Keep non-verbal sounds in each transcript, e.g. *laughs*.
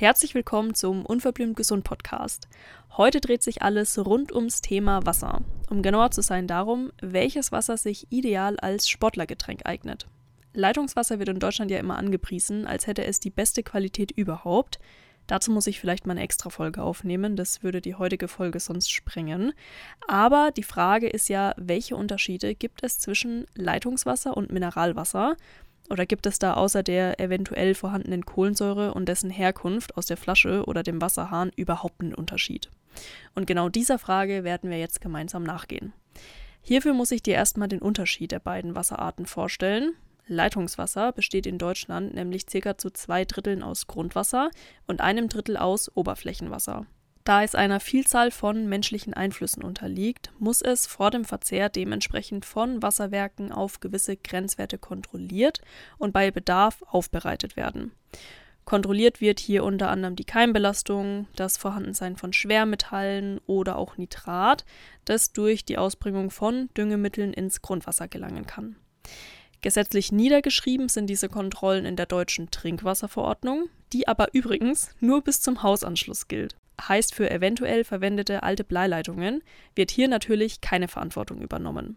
Herzlich willkommen zum Unverblümt Gesund Podcast. Heute dreht sich alles rund ums Thema Wasser. Um genauer zu sein darum, welches Wasser sich ideal als Sportlergetränk eignet. Leitungswasser wird in Deutschland ja immer angepriesen, als hätte es die beste Qualität überhaupt. Dazu muss ich vielleicht mal eine extra Folge aufnehmen, das würde die heutige Folge sonst sprengen. Aber die Frage ist ja, welche Unterschiede gibt es zwischen Leitungswasser und Mineralwasser? Oder gibt es da außer der eventuell vorhandenen Kohlensäure und dessen Herkunft aus der Flasche oder dem Wasserhahn überhaupt einen Unterschied? Und genau dieser Frage werden wir jetzt gemeinsam nachgehen. Hierfür muss ich dir erstmal den Unterschied der beiden Wasserarten vorstellen. Leitungswasser besteht in Deutschland nämlich ca. zu zwei Dritteln aus Grundwasser und einem Drittel aus Oberflächenwasser. Da es einer Vielzahl von menschlichen Einflüssen unterliegt, muss es vor dem Verzehr dementsprechend von Wasserwerken auf gewisse Grenzwerte kontrolliert und bei Bedarf aufbereitet werden. Kontrolliert wird hier unter anderem die Keimbelastung, das Vorhandensein von Schwermetallen oder auch Nitrat, das durch die Ausbringung von Düngemitteln ins Grundwasser gelangen kann. Gesetzlich niedergeschrieben sind diese Kontrollen in der deutschen Trinkwasserverordnung, die aber übrigens nur bis zum Hausanschluss gilt heißt für eventuell verwendete alte Bleileitungen, wird hier natürlich keine Verantwortung übernommen.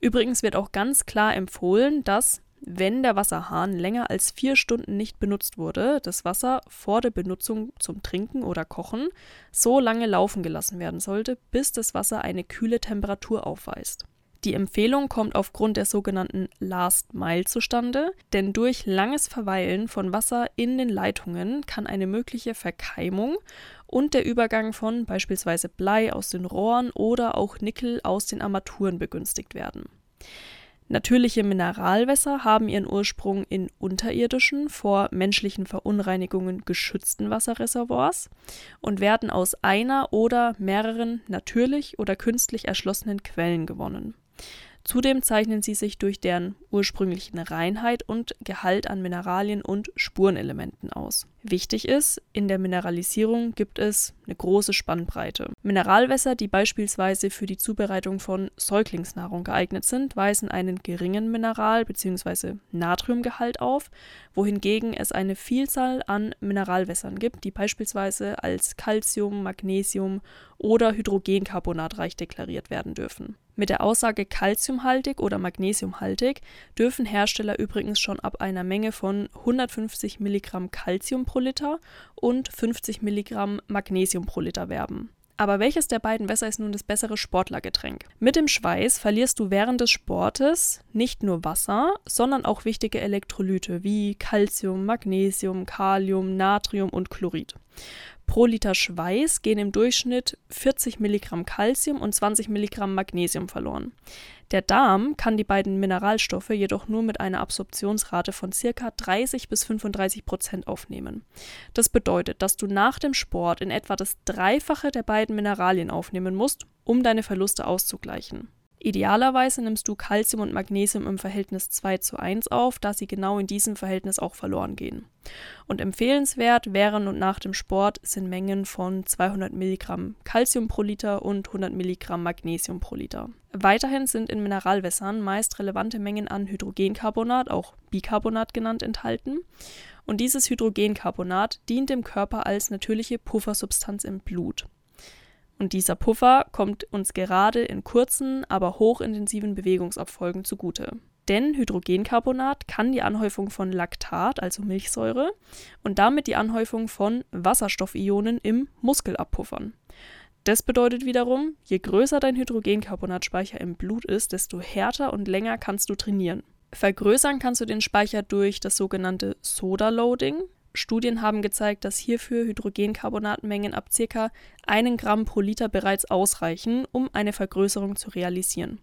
Übrigens wird auch ganz klar empfohlen, dass, wenn der Wasserhahn länger als vier Stunden nicht benutzt wurde, das Wasser vor der Benutzung zum Trinken oder Kochen so lange laufen gelassen werden sollte, bis das Wasser eine kühle Temperatur aufweist. Die Empfehlung kommt aufgrund der sogenannten Last Mile zustande, denn durch langes Verweilen von Wasser in den Leitungen kann eine mögliche Verkeimung und der Übergang von beispielsweise Blei aus den Rohren oder auch Nickel aus den Armaturen begünstigt werden. Natürliche Mineralwässer haben ihren Ursprung in unterirdischen, vor menschlichen Verunreinigungen geschützten Wasserreservoirs und werden aus einer oder mehreren natürlich oder künstlich erschlossenen Quellen gewonnen. Zudem zeichnen sie sich durch deren ursprünglichen Reinheit und Gehalt an Mineralien und Spurenelementen aus. Wichtig ist, in der Mineralisierung gibt es eine große Spannbreite. Mineralwässer, die beispielsweise für die Zubereitung von Säuglingsnahrung geeignet sind, weisen einen geringen Mineral- bzw. Natriumgehalt auf, wohingegen es eine Vielzahl an Mineralwässern gibt, die beispielsweise als Calcium, Magnesium oder Hydrogencarbonatreich deklariert werden dürfen. Mit der Aussage calciumhaltig oder magnesiumhaltig dürfen Hersteller übrigens schon ab einer Menge von 150 Milligramm Calcium pro Liter und 50 Milligramm Magnesium pro Liter werben. Aber welches der beiden Wässer ist nun das bessere Sportlergetränk? Mit dem Schweiß verlierst du während des Sportes nicht nur Wasser, sondern auch wichtige Elektrolyte wie Calcium, Magnesium, Kalium, Natrium und Chlorid. Pro Liter Schweiß gehen im Durchschnitt 40 Milligramm Calcium und 20 Milligramm Magnesium verloren. Der Darm kann die beiden Mineralstoffe jedoch nur mit einer Absorptionsrate von ca. 30 bis 35 Prozent aufnehmen. Das bedeutet, dass du nach dem Sport in etwa das Dreifache der beiden Mineralien aufnehmen musst, um deine Verluste auszugleichen. Idealerweise nimmst du Calcium und Magnesium im Verhältnis 2 zu 1 auf, da sie genau in diesem Verhältnis auch verloren gehen. Und empfehlenswert während und nach dem Sport sind Mengen von 200 Milligramm Calcium pro Liter und 100 Milligramm Magnesium pro Liter. Weiterhin sind in Mineralwässern meist relevante Mengen an Hydrogencarbonat, auch Bicarbonat genannt, enthalten. Und dieses Hydrogencarbonat dient dem Körper als natürliche Puffersubstanz im Blut. Und dieser Puffer kommt uns gerade in kurzen, aber hochintensiven Bewegungsabfolgen zugute. Denn Hydrogencarbonat kann die Anhäufung von Laktat, also Milchsäure, und damit die Anhäufung von Wasserstoffionen im Muskel abpuffern. Das bedeutet wiederum, je größer dein Hydrogencarbonatspeicher im Blut ist, desto härter und länger kannst du trainieren. Vergrößern kannst du den Speicher durch das sogenannte Soda-Loading. Studien haben gezeigt, dass hierfür Hydrogencarbonatmengen ab ca. 1 Gramm pro Liter bereits ausreichen, um eine Vergrößerung zu realisieren.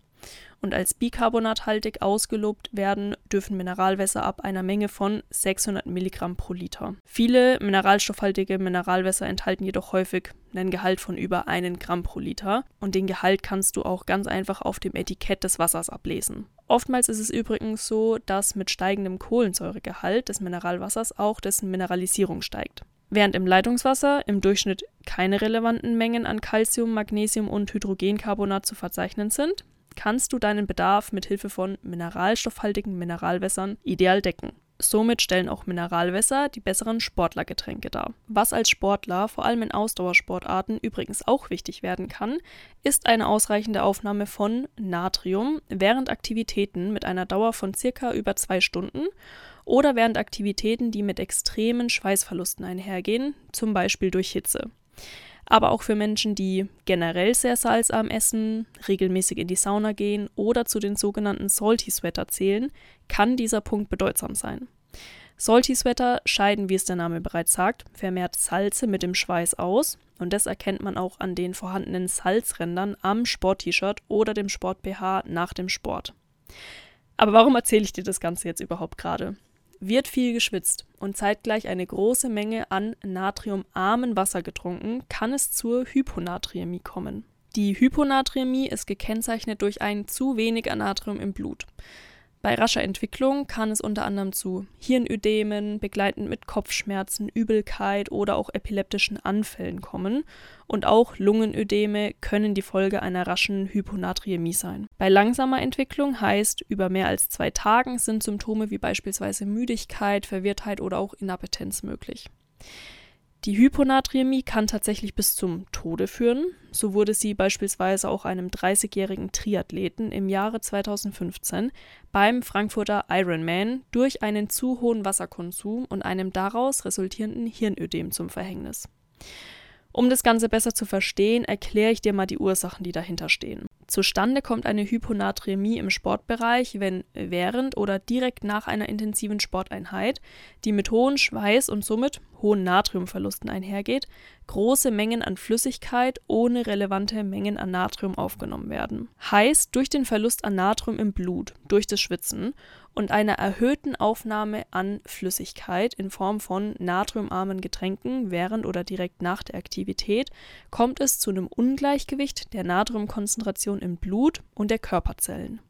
Und als bicarbonathaltig ausgelobt werden dürfen Mineralwässer ab einer Menge von 600 Milligramm pro Liter. Viele mineralstoffhaltige Mineralwässer enthalten jedoch häufig einen Gehalt von über 1 Gramm pro Liter und den Gehalt kannst du auch ganz einfach auf dem Etikett des Wassers ablesen. Oftmals ist es übrigens so, dass mit steigendem Kohlensäuregehalt des Mineralwassers auch dessen Mineralisierung steigt. Während im Leitungswasser im Durchschnitt keine relevanten Mengen an Calcium, Magnesium und Hydrogencarbonat zu verzeichnen sind, kannst du deinen Bedarf mit Hilfe von mineralstoffhaltigen Mineralwässern ideal decken. Somit stellen auch Mineralwässer die besseren Sportlergetränke dar. Was als Sportler, vor allem in Ausdauersportarten, übrigens auch wichtig werden kann, ist eine ausreichende Aufnahme von Natrium während Aktivitäten mit einer Dauer von circa über zwei Stunden oder während Aktivitäten, die mit extremen Schweißverlusten einhergehen, zum Beispiel durch Hitze. Aber auch für Menschen, die generell sehr salzarm essen, regelmäßig in die Sauna gehen oder zu den sogenannten Salty Sweater zählen, kann dieser Punkt bedeutsam sein. Salty Sweater scheiden, wie es der Name bereits sagt, vermehrt Salze mit dem Schweiß aus und das erkennt man auch an den vorhandenen Salzrändern am Sport-T-Shirt oder dem Sport-BH nach dem Sport. Aber warum erzähle ich dir das Ganze jetzt überhaupt gerade? Wird viel geschwitzt und zeitgleich eine große Menge an natriumarmen Wasser getrunken, kann es zur Hyponatriämie kommen. Die Hyponatriämie ist gekennzeichnet durch ein zu wenig an Natrium im Blut. Bei rascher Entwicklung kann es unter anderem zu Hirnödemen, begleitend mit Kopfschmerzen, Übelkeit oder auch epileptischen Anfällen kommen. Und auch Lungenödeme können die Folge einer raschen Hyponatriämie sein. Bei langsamer Entwicklung heißt, über mehr als zwei Tagen sind Symptome wie beispielsweise Müdigkeit, Verwirrtheit oder auch Inappetenz möglich. Die Hyponatriämie kann tatsächlich bis zum Tode führen. So wurde sie beispielsweise auch einem 30-jährigen Triathleten im Jahre 2015 beim Frankfurter Ironman durch einen zu hohen Wasserkonsum und einem daraus resultierenden Hirnödem zum Verhängnis. Um das Ganze besser zu verstehen, erkläre ich dir mal die Ursachen, die dahinter stehen. Zustande kommt eine Hyponatremie im Sportbereich, wenn während oder direkt nach einer intensiven Sporteinheit, die mit hohen Schweiß und somit hohen Natriumverlusten einhergeht, große Mengen an Flüssigkeit ohne relevante Mengen an Natrium aufgenommen werden. Heißt, durch den Verlust an Natrium im Blut, durch das Schwitzen und einer erhöhten Aufnahme an Flüssigkeit in Form von natriumarmen Getränken während oder direkt nach der Aktivität kommt es zu einem Ungleichgewicht der Natriumkonzentration im Blut und der Körperzellen.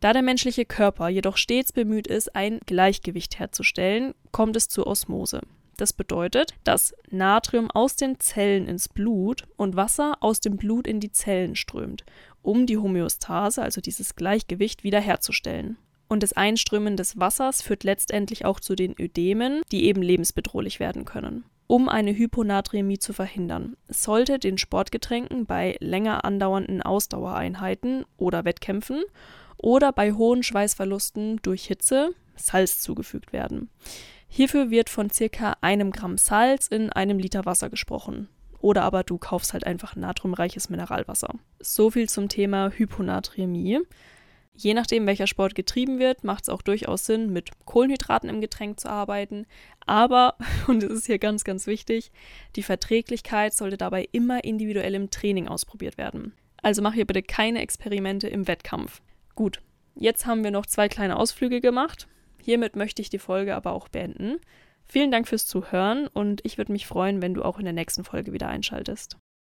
Da der menschliche Körper jedoch stets bemüht ist, ein Gleichgewicht herzustellen, kommt es zur Osmose. Das bedeutet, dass Natrium aus den Zellen ins Blut und Wasser aus dem Blut in die Zellen strömt, um die Homöostase, also dieses Gleichgewicht, wiederherzustellen. Und das Einströmen des Wassers führt letztendlich auch zu den Ödemen, die eben lebensbedrohlich werden können. Um eine Hyponatremie zu verhindern, sollte den Sportgetränken bei länger andauernden Ausdauereinheiten oder Wettkämpfen oder bei hohen Schweißverlusten durch Hitze Salz zugefügt werden. Hierfür wird von circa einem Gramm Salz in einem Liter Wasser gesprochen. Oder aber du kaufst halt einfach natriumreiches Mineralwasser. So viel zum Thema Hyponatremie. Je nachdem, welcher Sport getrieben wird, macht es auch durchaus Sinn, mit Kohlenhydraten im Getränk zu arbeiten. Aber, *laughs* und das ist hier ganz, ganz wichtig, die Verträglichkeit sollte dabei immer individuell im Training ausprobiert werden. Also mach hier bitte keine Experimente im Wettkampf. Gut, jetzt haben wir noch zwei kleine Ausflüge gemacht. Hiermit möchte ich die Folge aber auch beenden. Vielen Dank fürs Zuhören und ich würde mich freuen, wenn du auch in der nächsten Folge wieder einschaltest.